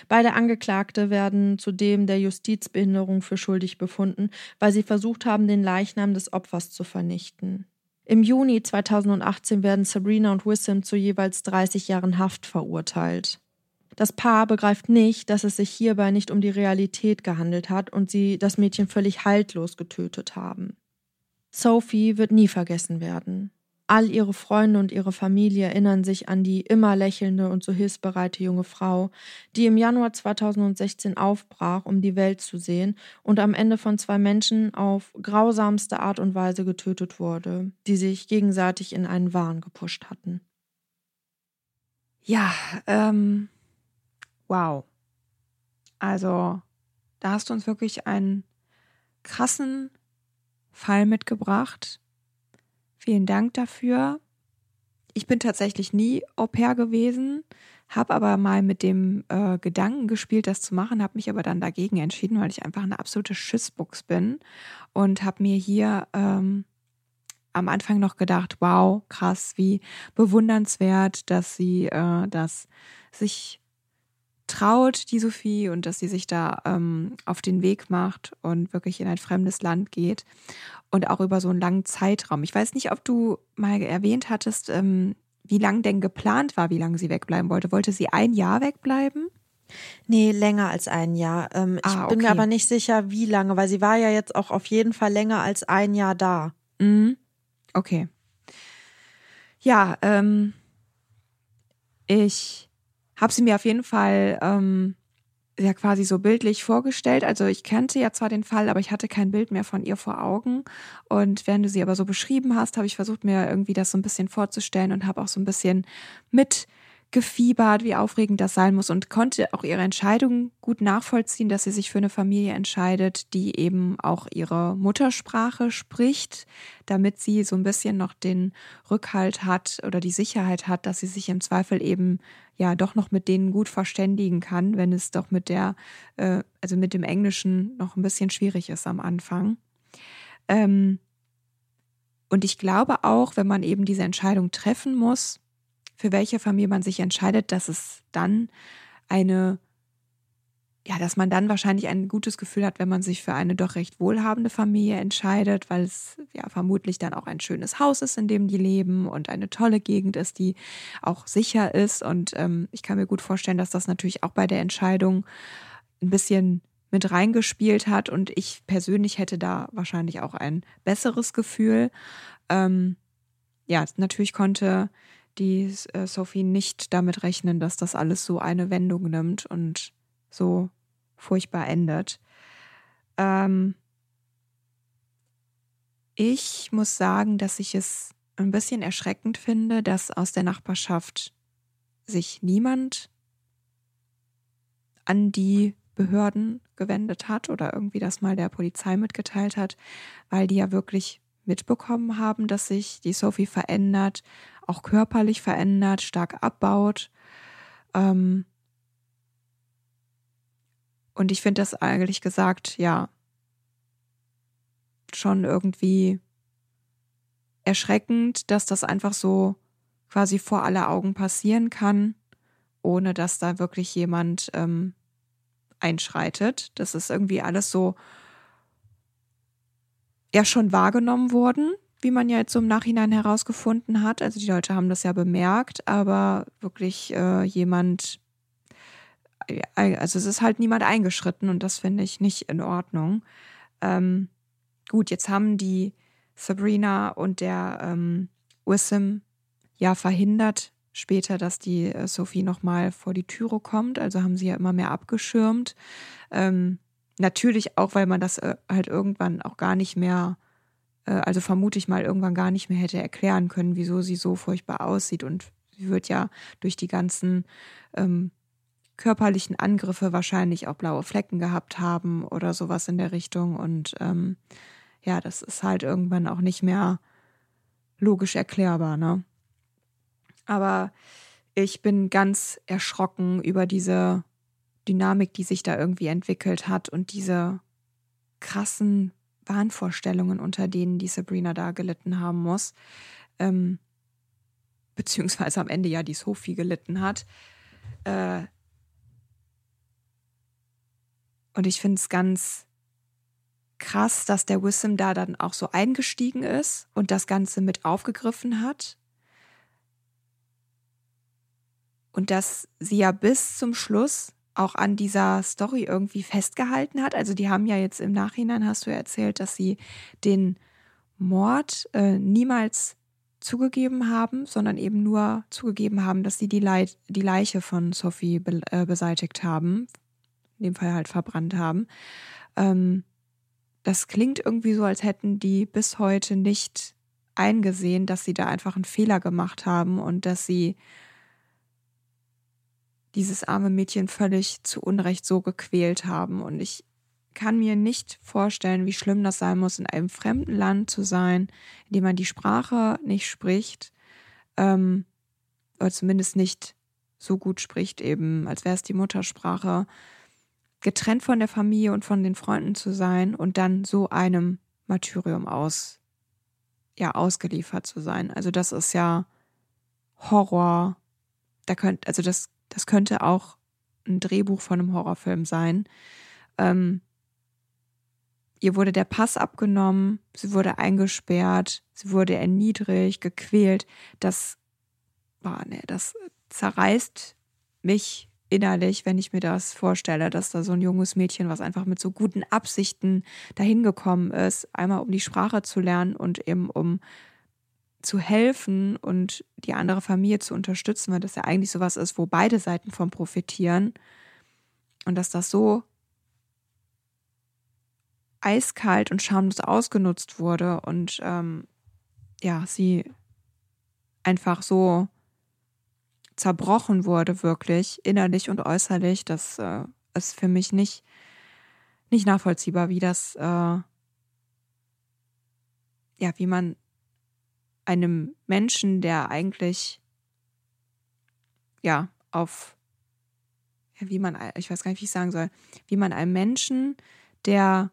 Beide Angeklagte werden zudem der Justizbehinderung für schuldig befunden, weil sie versucht haben, den Leichnam des Opfers zu vernichten. Im Juni 2018 werden Sabrina und Wissam zu jeweils 30 Jahren Haft verurteilt. Das Paar begreift nicht, dass es sich hierbei nicht um die Realität gehandelt hat und sie das Mädchen völlig haltlos getötet haben. Sophie wird nie vergessen werden. All ihre Freunde und ihre Familie erinnern sich an die immer lächelnde und so hilfsbereite junge Frau, die im Januar 2016 aufbrach, um die Welt zu sehen und am Ende von zwei Menschen auf grausamste Art und Weise getötet wurde, die sich gegenseitig in einen Wahn gepusht hatten. Ja, ähm, wow. Also, da hast du uns wirklich einen krassen Fall mitgebracht, Vielen Dank dafür. Ich bin tatsächlich nie Au pair gewesen, habe aber mal mit dem äh, Gedanken gespielt, das zu machen, habe mich aber dann dagegen entschieden, weil ich einfach eine absolute Schissbuchs bin und habe mir hier ähm, am Anfang noch gedacht, wow, krass, wie bewundernswert, dass sie äh, das sich traut, die Sophie, und dass sie sich da ähm, auf den Weg macht und wirklich in ein fremdes Land geht und auch über so einen langen Zeitraum. Ich weiß nicht, ob du mal erwähnt hattest, ähm, wie lang denn geplant war, wie lange sie wegbleiben wollte. Wollte sie ein Jahr wegbleiben? Nee, länger als ein Jahr. Ähm, ich ah, okay. bin mir aber nicht sicher, wie lange, weil sie war ja jetzt auch auf jeden Fall länger als ein Jahr da. Mhm. Okay. Ja, ähm, ich habe sie mir auf jeden Fall ähm, ja quasi so bildlich vorgestellt. Also ich kannte ja zwar den Fall, aber ich hatte kein Bild mehr von ihr vor Augen. Und während du sie aber so beschrieben hast, habe ich versucht, mir irgendwie das so ein bisschen vorzustellen und habe auch so ein bisschen mit gefiebert, wie aufregend das sein muss und konnte auch ihre Entscheidung gut nachvollziehen, dass sie sich für eine Familie entscheidet, die eben auch ihre Muttersprache spricht, damit sie so ein bisschen noch den Rückhalt hat oder die Sicherheit hat, dass sie sich im Zweifel eben ja doch noch mit denen gut verständigen kann, wenn es doch mit der, äh, also mit dem Englischen noch ein bisschen schwierig ist am Anfang. Ähm, und ich glaube auch, wenn man eben diese Entscheidung treffen muss, für welche Familie man sich entscheidet, dass es dann eine, ja, dass man dann wahrscheinlich ein gutes Gefühl hat, wenn man sich für eine doch recht wohlhabende Familie entscheidet, weil es ja vermutlich dann auch ein schönes Haus ist, in dem die leben und eine tolle Gegend ist, die auch sicher ist. Und ähm, ich kann mir gut vorstellen, dass das natürlich auch bei der Entscheidung ein bisschen mit reingespielt hat und ich persönlich hätte da wahrscheinlich auch ein besseres Gefühl. Ähm, ja, natürlich konnte die äh, Sophie nicht damit rechnen, dass das alles so eine Wendung nimmt und so furchtbar endet. Ähm ich muss sagen, dass ich es ein bisschen erschreckend finde, dass aus der Nachbarschaft sich niemand an die Behörden gewendet hat oder irgendwie das mal der Polizei mitgeteilt hat, weil die ja wirklich mitbekommen haben, dass sich die Sophie verändert, auch körperlich verändert, stark abbaut. Ähm und ich finde das eigentlich gesagt, ja, schon irgendwie erschreckend, dass das einfach so quasi vor aller Augen passieren kann, ohne dass da wirklich jemand ähm, einschreitet. Das ist irgendwie alles so ja schon wahrgenommen worden wie man ja jetzt so im Nachhinein herausgefunden hat. Also die Leute haben das ja bemerkt, aber wirklich äh, jemand, äh, also es ist halt niemand eingeschritten und das finde ich nicht in Ordnung. Ähm, gut, jetzt haben die Sabrina und der ähm, Wissam ja verhindert später, dass die äh, Sophie nochmal vor die Türe kommt. Also haben sie ja immer mehr abgeschirmt. Ähm, natürlich auch, weil man das äh, halt irgendwann auch gar nicht mehr, äh, also vermute ich mal, irgendwann gar nicht mehr hätte erklären können, wieso sie so furchtbar aussieht. Und sie wird ja durch die ganzen ähm, körperlichen Angriffe wahrscheinlich auch blaue Flecken gehabt haben oder sowas in der Richtung. Und ähm, ja, das ist halt irgendwann auch nicht mehr logisch erklärbar, ne? Aber ich bin ganz erschrocken über diese Dynamik, die sich da irgendwie entwickelt hat und diese krassen Wahnvorstellungen, unter denen die Sabrina da gelitten haben muss. Ähm, beziehungsweise am Ende ja die Sophie gelitten hat. Äh, und ich finde es ganz krass, dass der Wissam da dann auch so eingestiegen ist und das Ganze mit aufgegriffen hat und dass sie ja bis zum Schluss auch an dieser Story irgendwie festgehalten hat. Also die haben ja jetzt im Nachhinein, hast du ja erzählt, dass sie den Mord äh, niemals zugegeben haben, sondern eben nur zugegeben haben, dass sie die, Le die Leiche von Sophie be äh, beseitigt haben, in dem Fall halt verbrannt haben. Ähm, das klingt irgendwie so, als hätten die bis heute nicht eingesehen, dass sie da einfach einen Fehler gemacht haben und dass sie dieses arme Mädchen völlig zu Unrecht so gequält haben. Und ich kann mir nicht vorstellen, wie schlimm das sein muss, in einem fremden Land zu sein, in dem man die Sprache nicht spricht, ähm, oder zumindest nicht so gut spricht, eben als wäre es die Muttersprache, getrennt von der Familie und von den Freunden zu sein und dann so einem Martyrium aus, ja, ausgeliefert zu sein. Also das ist ja Horror. Da könnt, also das das könnte auch ein Drehbuch von einem Horrorfilm sein. Ähm, ihr wurde der Pass abgenommen, sie wurde eingesperrt, sie wurde erniedrigt, gequält. Das, boah, nee, das zerreißt mich innerlich, wenn ich mir das vorstelle, dass da so ein junges Mädchen, was einfach mit so guten Absichten dahin gekommen ist, einmal um die Sprache zu lernen und eben um zu helfen und die andere Familie zu unterstützen, weil das ja eigentlich sowas ist, wo beide Seiten von profitieren. Und dass das so eiskalt und schamlos ausgenutzt wurde und ähm, ja, sie einfach so zerbrochen wurde, wirklich, innerlich und äußerlich, das äh, ist für mich nicht, nicht nachvollziehbar, wie das, äh, ja, wie man einem Menschen, der eigentlich ja auf wie man ich weiß gar nicht, wie ich sagen soll, wie man einem Menschen, der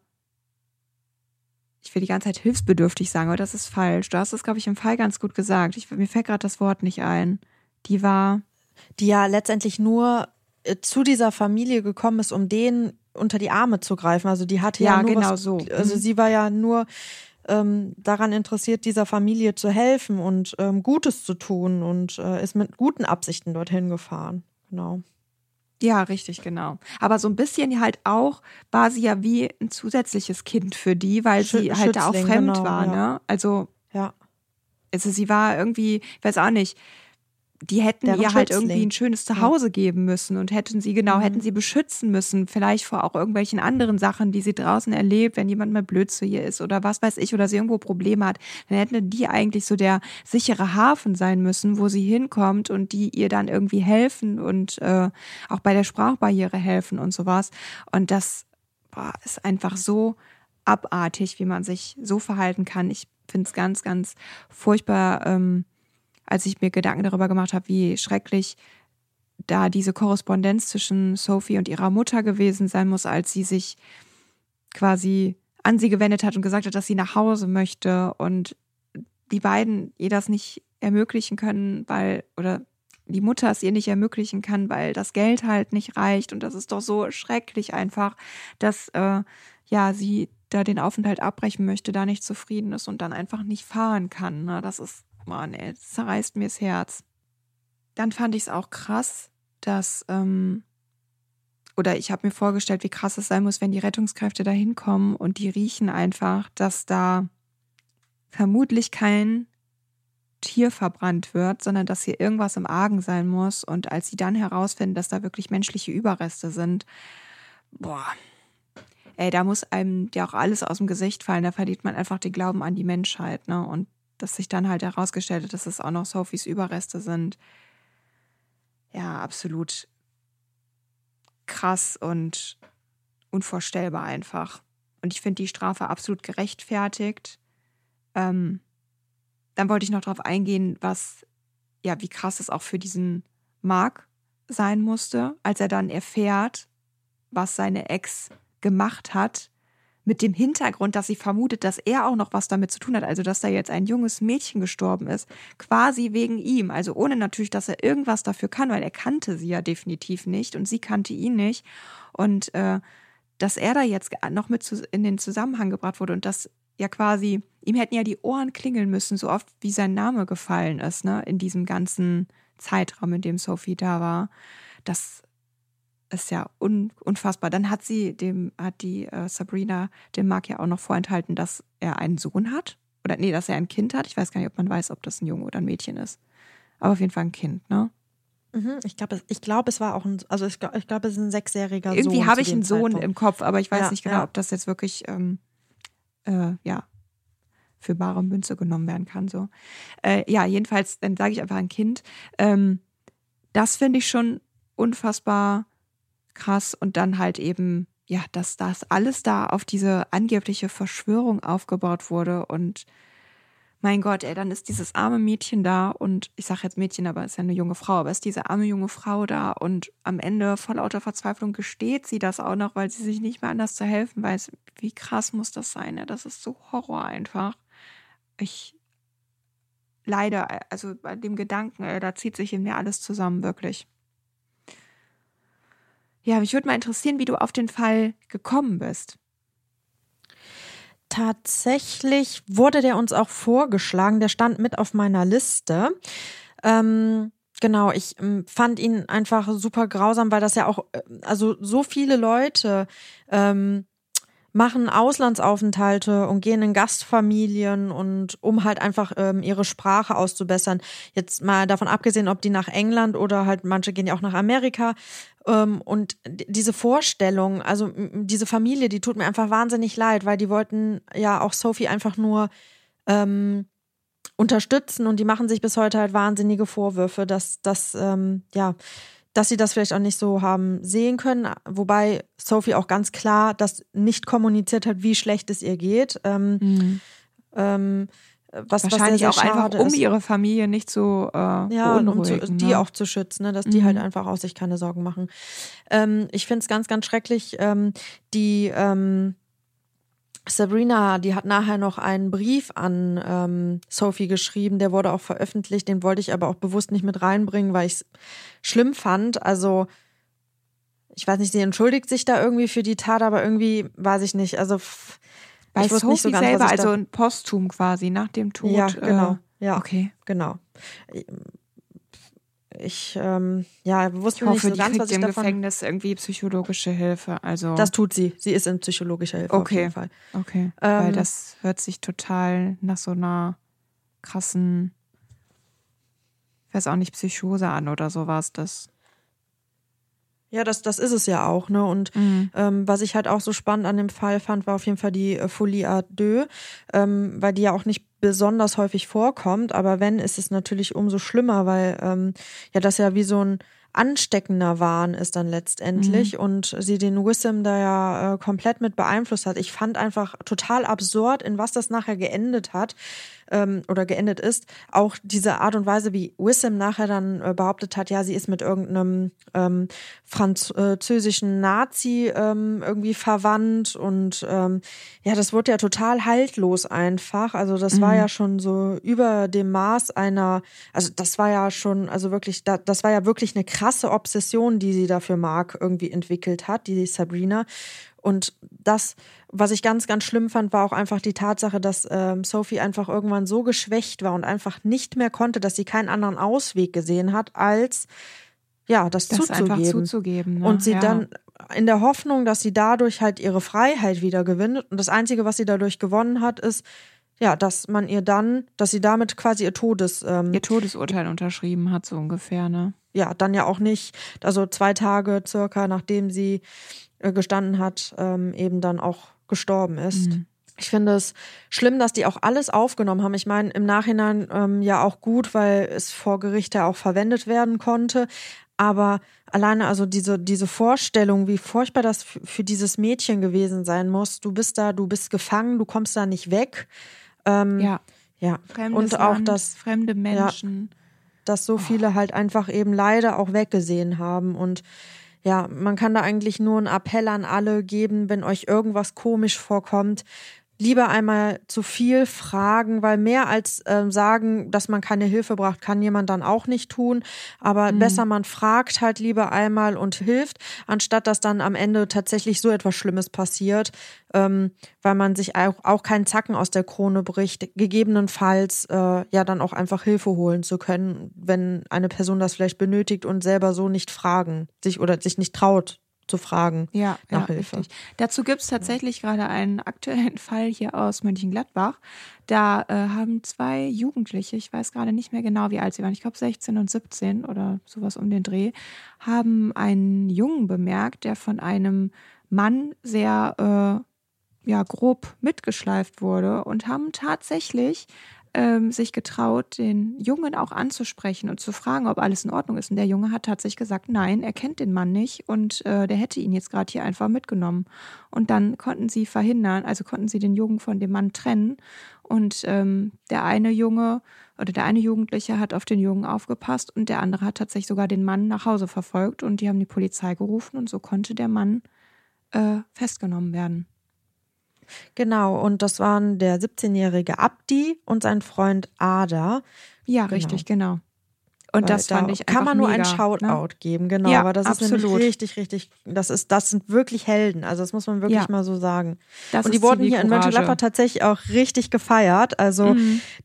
ich will die ganze Zeit hilfsbedürftig sagen, aber das ist falsch. Du hast es, glaube ich, im Fall ganz gut gesagt. Ich, mir fällt gerade das Wort nicht ein. Die war. Die ja letztendlich nur äh, zu dieser Familie gekommen ist, um denen unter die Arme zu greifen. Also die hatte ja, ja nur genau was, so. Also mhm. sie war ja nur ähm, daran interessiert, dieser Familie zu helfen und ähm, Gutes zu tun und äh, ist mit guten Absichten dorthin gefahren. Genau. Ja, richtig, genau. Aber so ein bisschen halt auch war sie ja wie ein zusätzliches Kind für die, weil Schü sie halt da auch fremd genau, war, ja. ne? Also, ja. Also sie war irgendwie, ich weiß auch nicht, die hätten Deren ihr halt irgendwie ein schönes Zuhause geben müssen und hätten sie genau, mhm. hätten sie beschützen müssen, vielleicht vor auch irgendwelchen anderen Sachen, die sie draußen erlebt, wenn jemand mal blöd zu ihr ist oder was weiß ich, oder sie irgendwo Probleme hat, dann hätten die eigentlich so der sichere Hafen sein müssen, wo sie hinkommt und die ihr dann irgendwie helfen und äh, auch bei der Sprachbarriere helfen und sowas. Und das boah, ist einfach so abartig, wie man sich so verhalten kann. Ich finde es ganz, ganz furchtbar. Ähm, als ich mir Gedanken darüber gemacht habe, wie schrecklich da diese Korrespondenz zwischen Sophie und ihrer Mutter gewesen sein muss, als sie sich quasi an sie gewendet hat und gesagt hat, dass sie nach Hause möchte und die beiden ihr das nicht ermöglichen können, weil, oder die Mutter es ihr nicht ermöglichen kann, weil das Geld halt nicht reicht. Und das ist doch so schrecklich einfach, dass äh, ja sie da den Aufenthalt abbrechen möchte, da nicht zufrieden ist und dann einfach nicht fahren kann. Ne? Das ist, Mann, ey, das zerreißt mir das Herz. Dann fand ich es auch krass, dass, ähm, oder ich habe mir vorgestellt, wie krass es sein muss, wenn die Rettungskräfte da hinkommen und die riechen einfach, dass da vermutlich kein Tier verbrannt wird, sondern dass hier irgendwas im Argen sein muss. Und als sie dann herausfinden, dass da wirklich menschliche Überreste sind, boah, ey, da muss einem ja auch alles aus dem Gesicht fallen. Da verliert man einfach den Glauben an die Menschheit, ne? Und dass sich dann halt herausgestellt hat, dass es auch noch Sophies Überreste sind. Ja, absolut krass und unvorstellbar einfach. Und ich finde die Strafe absolut gerechtfertigt. Ähm, dann wollte ich noch darauf eingehen, was, ja, wie krass es auch für diesen Mark sein musste, als er dann erfährt, was seine Ex gemacht hat, mit dem Hintergrund, dass sie vermutet, dass er auch noch was damit zu tun hat, also dass da jetzt ein junges Mädchen gestorben ist, quasi wegen ihm, also ohne natürlich, dass er irgendwas dafür kann, weil er kannte sie ja definitiv nicht und sie kannte ihn nicht. Und äh, dass er da jetzt noch mit in den Zusammenhang gebracht wurde und dass ja quasi, ihm hätten ja die Ohren klingeln müssen, so oft wie sein Name gefallen ist, ne, in diesem ganzen Zeitraum, in dem Sophie da war. Das ist ja un, unfassbar. Dann hat sie dem, hat die äh, Sabrina dem Mark ja auch noch vorenthalten, dass er einen Sohn hat. Oder nee, dass er ein Kind hat. Ich weiß gar nicht, ob man weiß, ob das ein Junge oder ein Mädchen ist. Aber auf jeden Fall ein Kind, ne? Mhm, ich glaube, ich glaub, es war auch ein, also ich glaube, glaub, es ist ein sechsjähriger Sohn. Irgendwie habe ich einen Sohn Zeitpunkt. im Kopf, aber ich weiß ja, nicht genau, ja. ob das jetzt wirklich ähm, äh, ja, für bare Münze genommen werden kann. So. Äh, ja, jedenfalls, dann sage ich einfach ein Kind. Ähm, das finde ich schon unfassbar krass. Und dann halt eben, ja, dass das alles da auf diese angebliche Verschwörung aufgebaut wurde und mein Gott, ey, dann ist dieses arme Mädchen da und ich sage jetzt Mädchen, aber ist ja eine junge Frau, aber ist diese arme junge Frau da und am Ende vor lauter Verzweiflung gesteht sie das auch noch, weil sie sich nicht mehr anders zu helfen weiß. Wie krass muss das sein? Ja? Das ist so Horror einfach. Ich leider, also bei dem Gedanken, ey, da zieht sich in mir alles zusammen, wirklich. Ja, mich würde mal interessieren, wie du auf den Fall gekommen bist. Tatsächlich wurde der uns auch vorgeschlagen. Der stand mit auf meiner Liste. Ähm, genau, ich ähm, fand ihn einfach super grausam, weil das ja auch, äh, also so viele Leute ähm, machen Auslandsaufenthalte und gehen in Gastfamilien und um halt einfach ähm, ihre Sprache auszubessern. Jetzt mal davon abgesehen, ob die nach England oder halt manche gehen ja auch nach Amerika. Ähm, und diese Vorstellung, also diese Familie, die tut mir einfach wahnsinnig leid, weil die wollten ja auch Sophie einfach nur ähm, unterstützen und die machen sich bis heute halt wahnsinnige Vorwürfe, dass das ähm, ja dass sie das vielleicht auch nicht so haben sehen können, wobei Sophie auch ganz klar das nicht kommuniziert hat, wie schlecht es ihr geht. Ähm, mhm. Ähm, was, Wahrscheinlich was auch einfach, um ist. ihre Familie nicht so äh, ja, um zu, die ne? auch zu schützen, ne? dass die halt mhm. halt einfach auch sich keine Sorgen machen. Ähm, ich finde es ganz, ganz schrecklich, ähm, die ähm, Sabrina, die hat nachher noch einen Brief an ähm, Sophie geschrieben, der wurde auch veröffentlicht, den wollte ich aber auch bewusst nicht mit reinbringen, weil ich es schlimm fand. Also, ich weiß nicht, sie entschuldigt sich da irgendwie für die Tat, aber irgendwie weiß ich nicht. Also, bei ich Sophie nicht so ganz, selber, also ein Posthum quasi nach dem Tod. Ja, genau. Äh, ja, okay. Genau ich ähm, ja wusste ich hoffe, nicht so ganz, was ich im davon. Gefängnis irgendwie psychologische Hilfe. Also das tut sie. Sie ist in psychologischer Hilfe okay. auf jeden Fall. Okay. Ähm, Weil das hört sich total nach so einer krassen, ich weiß auch nicht Psychose an oder sowas. Das ja, das, das ist es ja auch, ne? Und mhm. ähm, was ich halt auch so spannend an dem Fall fand, war auf jeden Fall die äh, Folie à deux, ähm, weil die ja auch nicht besonders häufig vorkommt, aber wenn, ist es natürlich umso schlimmer, weil ähm, ja das ja wie so ein ansteckender Wahn ist dann letztendlich mhm. und sie den Wissam da ja äh, komplett mit beeinflusst hat. Ich fand einfach total absurd, in was das nachher geendet hat ähm, oder geendet ist. Auch diese Art und Weise, wie Wissam nachher dann äh, behauptet hat, ja, sie ist mit irgendeinem ähm, französischen Nazi ähm, irgendwie verwandt und ähm, ja, das wurde ja total haltlos einfach. Also das mhm. war ja schon so über dem Maß einer, also das war ja schon, also wirklich, da, das war ja wirklich eine krasse Obsession, die sie dafür Mark irgendwie entwickelt hat, die Sabrina. Und das, was ich ganz, ganz schlimm fand, war auch einfach die Tatsache, dass ähm, Sophie einfach irgendwann so geschwächt war und einfach nicht mehr konnte, dass sie keinen anderen Ausweg gesehen hat, als ja, das, Das zuzugeben. einfach zuzugeben. Ne? Und sie ja. dann in der Hoffnung, dass sie dadurch halt ihre Freiheit wieder gewinnt. Und das Einzige, was sie dadurch gewonnen hat, ist, ja, dass man ihr dann, dass sie damit quasi ihr Todes, ähm, ihr Todesurteil unterschrieben hat, so ungefähr, ne? ja, dann ja auch nicht, also zwei Tage circa, nachdem sie gestanden hat, ähm, eben dann auch gestorben ist. Mhm. Ich finde es schlimm, dass die auch alles aufgenommen haben. Ich meine, im Nachhinein ähm, ja auch gut, weil es vor Gericht ja auch verwendet werden konnte. Aber alleine also diese, diese Vorstellung, wie furchtbar das für dieses Mädchen gewesen sein muss. Du bist da, du bist gefangen, du kommst da nicht weg. Ähm, Ja. ja. Fremdes Und auch Land, das, fremde Menschen. dass so viele halt einfach eben leider auch weggesehen haben. Und ja, man kann da eigentlich nur einen Appell an alle geben, wenn euch irgendwas komisch vorkommt. Lieber einmal zu viel fragen, weil mehr als ähm, sagen, dass man keine Hilfe braucht, kann jemand dann auch nicht tun. Aber besser man fragt halt lieber einmal und hilft, anstatt dass dann am Ende tatsächlich so etwas Schlimmes passiert, ähm, weil man sich auch, auch keinen Zacken aus der Krone bricht, gegebenenfalls äh, ja dann auch einfach Hilfe holen zu können, wenn eine Person das vielleicht benötigt und selber so nicht fragen, sich oder sich nicht traut zu fragen Ja, nach ja Hilfe. richtig. Dazu gibt es tatsächlich gerade einen aktuellen Fall hier aus Mönchengladbach. Da äh, haben zwei Jugendliche, ich weiß gerade nicht mehr genau, wie alt sie waren, ich glaube 16 und 17 oder sowas um den Dreh, haben einen Jungen bemerkt, der von einem Mann sehr äh, ja, grob mitgeschleift wurde und haben tatsächlich ähm, sich getraut, den Jungen auch anzusprechen und zu fragen, ob alles in Ordnung ist. Und der Junge hat tatsächlich gesagt, nein, er kennt den Mann nicht und äh, der hätte ihn jetzt gerade hier einfach mitgenommen. Und dann konnten sie verhindern, also konnten sie den Jungen von dem Mann trennen. Und ähm, der eine Junge oder der eine Jugendliche hat auf den Jungen aufgepasst und der andere hat tatsächlich sogar den Mann nach Hause verfolgt und die haben die Polizei gerufen und so konnte der Mann äh, festgenommen werden. Genau, und das waren der 17-jährige Abdi und sein Freund Ada. Ja, Genau. richtig, genau. Und Weil das da fand ich kann man nur mega, ein Shoutout ne? geben, genau. Ja, aber das ist nämlich richtig, richtig, das ist, das sind wirklich Helden. Also das muss man wirklich Ja. mal so sagen. Das und die wurden hier in. Mönchengladbach tatsächlich auch richtig gefeiert. Also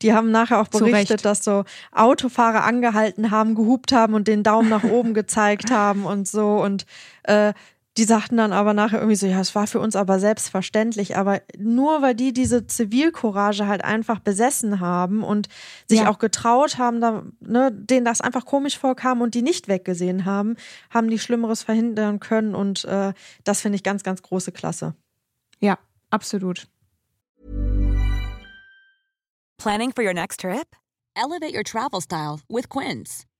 die haben nachher auch berichtet, dass so Autofahrer angehalten haben, gehupt haben und den Daumen nach oben gezeigt haben und so. Und äh, die sagten dann aber nachher irgendwie so, ja, es war für uns aber selbstverständlich. Aber nur weil die diese Zivilcourage halt einfach besessen haben und sich Ja. auch getraut haben, da, ne, denen das einfach komisch vorkam und die nicht weggesehen haben, haben die Schlimmeres verhindern können. Und äh, das finde ich ganz, ganz große Klasse. Ja, absolut. Planning for your next trip? Elevate your travel style with Quince.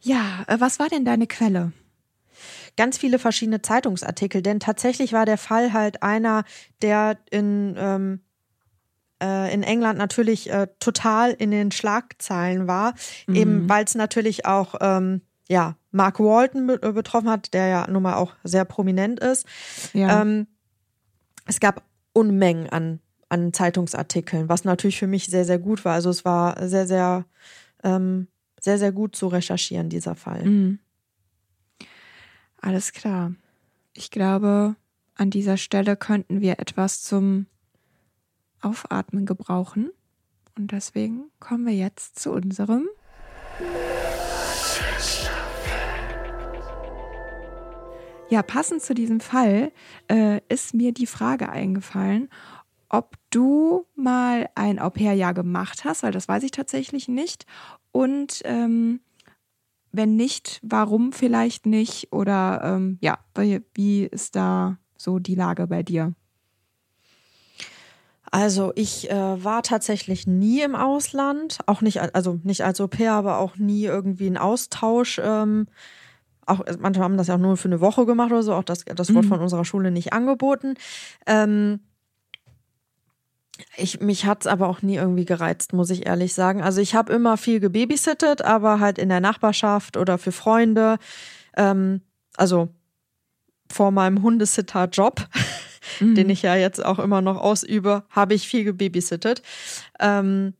Ja, äh, was war denn deine Quelle? ganz viele verschiedene Zeitungsartikel, denn tatsächlich war der Fall halt einer, der in, ähm, äh, in England natürlich äh, total in den Schlagzeilen war, eben weil es natürlich auch ähm, ja, Mark Walton be äh, betroffen hat, der ja nun mal auch sehr prominent ist. Ja. Ähm, es gab Unmengen an, an Zeitungsartikeln, was natürlich für mich sehr, sehr gut war. Also es war sehr, sehr, ähm, sehr, sehr gut zu recherchieren, dieser Fall. Mhm. Alles klar. Ich glaube, an dieser Stelle könnten wir etwas zum Aufatmen gebrauchen. Und deswegen kommen wir jetzt zu unserem. Ja, passend zu diesem Fall äh, ist mir die Frage eingefallen, ob du mal ein Au-pair-Jahr gemacht hast, weil das weiß ich tatsächlich nicht. Und ähm, wenn nicht, warum vielleicht nicht? Oder ähm, ja, wie, ist da so die Lage bei dir? Also ich äh, war tatsächlich nie im Ausland, auch nicht, al- also nicht als Au pair, aber auch nie irgendwie ein Austausch, ähm, auch, manche haben das ja auch nur für eine Woche gemacht oder so, auch das, das wurde Mhm. von unserer Schule nicht angeboten. Ähm, ich, mich hat's aber auch nie irgendwie gereizt, muss ich ehrlich sagen. Also ich habe immer viel gebabysittet, aber halt in der Nachbarschaft oder für Freunde. Ähm, also vor meinem Hundesitter-Job, Mhm. den ich ja jetzt auch immer noch ausübe, habe ich viel gebabysittet. Ähm,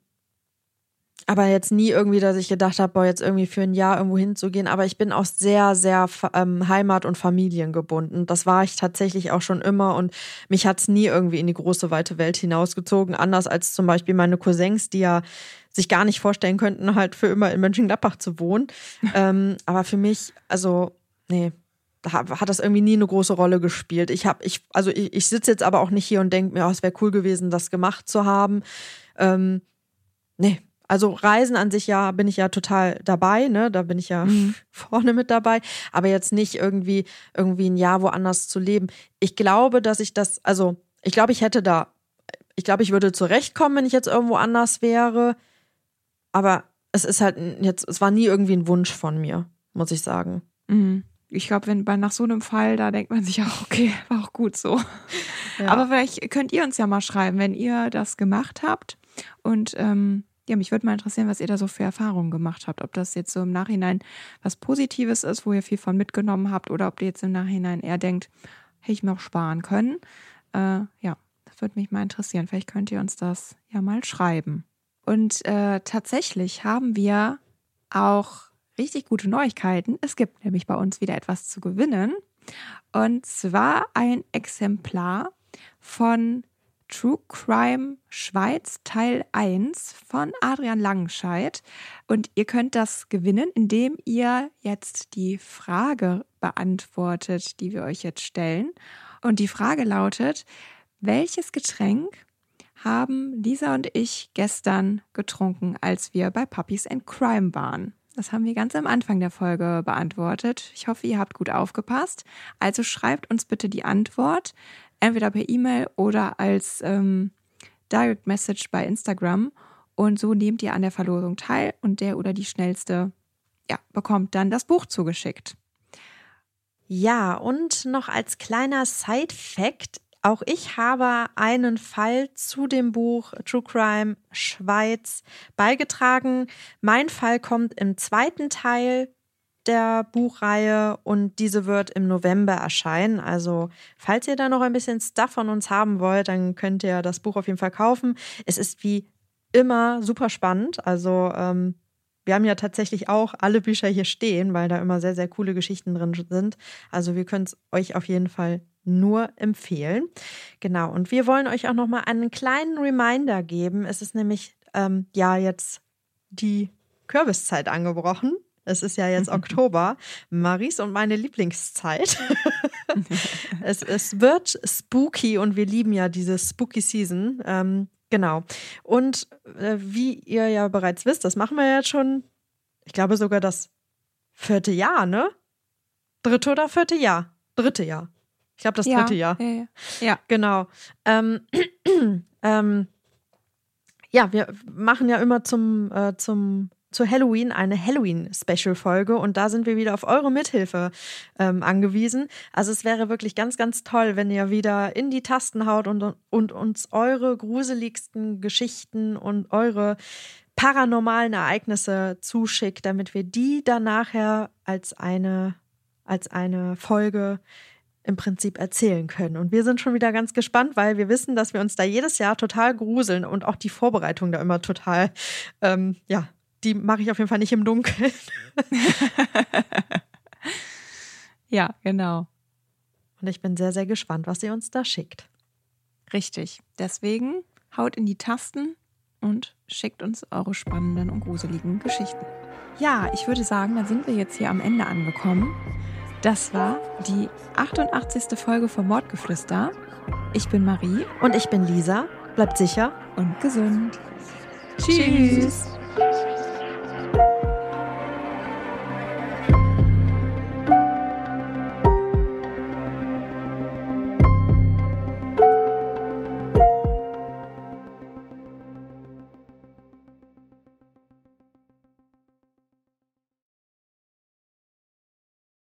aber jetzt nie irgendwie, dass ich gedacht habe, boah, jetzt irgendwie für ein Jahr irgendwo hinzugehen. Aber ich bin auch sehr, sehr ähm, Heimat- und Familiengebunden. Das war ich tatsächlich auch schon immer und mich hat's nie irgendwie in die große, weite Welt hinausgezogen. Anders als zum Beispiel meine Cousins, die ja sich gar nicht vorstellen könnten, halt für immer in Mönchengladbach zu wohnen. ähm, aber für mich, also, nee, da hat hat das irgendwie nie eine große Rolle gespielt. Ich habe, ich, also ich, ich sitze jetzt aber auch nicht hier und denke mir, oh, es wäre cool gewesen, das gemacht zu haben. Ähm, nee, also Reisen an sich ja bin ich ja total dabei, ne? Da bin ich ja vorne mit dabei, aber jetzt nicht irgendwie irgendwie ein Jahr woanders zu leben. Ich glaube, dass ich das, also ich glaube, ich hätte da, ich glaube, ich würde zurechtkommen, wenn ich jetzt irgendwo anders wäre. Aber es ist halt jetzt, es war nie irgendwie ein Wunsch von mir, muss ich sagen. Mhm. Ich glaube, wenn bei nach so einem Fall, da denkt man sich auch, okay, war auch gut so. Ja. Aber vielleicht könnt ihr uns ja mal schreiben, wenn ihr das gemacht habt. Und ähm, ja, mich würde mal interessieren, was ihr da so für Erfahrungen gemacht habt. Ob das jetzt so im Nachhinein was Positives ist, wo ihr viel von mitgenommen habt, oder ob ihr jetzt im Nachhinein eher denkt, hätte ich mir auch sparen können. Äh, ja, das würde mich mal interessieren. Vielleicht könnt ihr uns das ja mal schreiben. Und äh, tatsächlich haben wir auch richtig gute Neuigkeiten. Es gibt nämlich bei uns wieder etwas zu gewinnen. Und zwar ein Exemplar von True Crime Schweiz Teil 1 von Adrian Langenscheidt. Und ihr könnt das gewinnen, indem ihr jetzt die Frage beantwortet, die wir euch jetzt stellen. Und die Frage lautet, welches Getränk haben Lisa und ich gestern getrunken, als wir bei Puppies and Crime waren? Das haben wir ganz am Anfang der Folge beantwortet. Ich hoffe, ihr habt gut aufgepasst. Also schreibt uns bitte die Antwort, entweder per E-Mail oder als ähm, Direct Message bei Instagram. Und so nehmt ihr an der Verlosung teil und der oder die schnellste ja, bekommt dann das Buch zugeschickt. Ja, und noch als kleiner Side-Fact, auch ich habe einen Fall zu dem Buch True Crime Schweiz beigetragen. Mein Fall kommt im zweiten Teil der Buchreihe und diese wird im November erscheinen. Also, falls ihr da noch ein bisschen Stuff von uns haben wollt, dann könnt ihr das Buch auf jeden Fall kaufen. Es ist wie immer super spannend. Also, ähm, wir haben ja tatsächlich auch alle Bücher hier stehen, weil da immer sehr, sehr coole Geschichten drin sind. Also wir können es euch auf jeden Fall nur empfehlen. Genau, und wir wollen euch auch nochmal einen kleinen Reminder geben. Es ist nämlich ähm, ja jetzt die Kürbiszeit angebrochen. Es ist ja jetzt Oktober, Maries und meine Lieblingszeit. es, es wird spooky und wir lieben ja diese spooky Season. Ähm, genau. Und äh, wie ihr ja bereits wisst, das machen wir jetzt schon, ich glaube sogar das vierte Jahr, ne? Dritte oder vierte Jahr? Dritte Jahr. Ich glaube das dritte Jahr. Ja, ja. ja. Genau. Ähm, ähm, ja, wir machen ja immer zum, äh, zum zu Halloween eine Halloween-Special-Folge und da sind wir wieder auf eure Mithilfe ähm, angewiesen. Also es wäre wirklich ganz, ganz toll, wenn ihr wieder in die Tasten haut und, und uns eure gruseligsten Geschichten und eure paranormalen Ereignisse zuschickt, damit wir die dann nachher als eine, als eine Folge im Prinzip erzählen können. Und wir sind schon wieder ganz gespannt, weil wir wissen, dass wir uns da jedes Jahr total gruseln und auch die Vorbereitung da immer total, ähm, ja, die mache ich auf jeden Fall nicht im Dunkeln. ja, genau. Und ich bin sehr, sehr gespannt, was ihr uns da schickt. Richtig. Deswegen haut in die Tasten und schickt uns eure spannenden und gruseligen Geschichten. Ja, ich würde sagen, dann sind wir jetzt hier am Ende angekommen. Das war die 88. Folge vom Mordgeflüster. Ich bin Marie Und ich bin Lisa. Bleibt sicher. und gesund. Tschüss.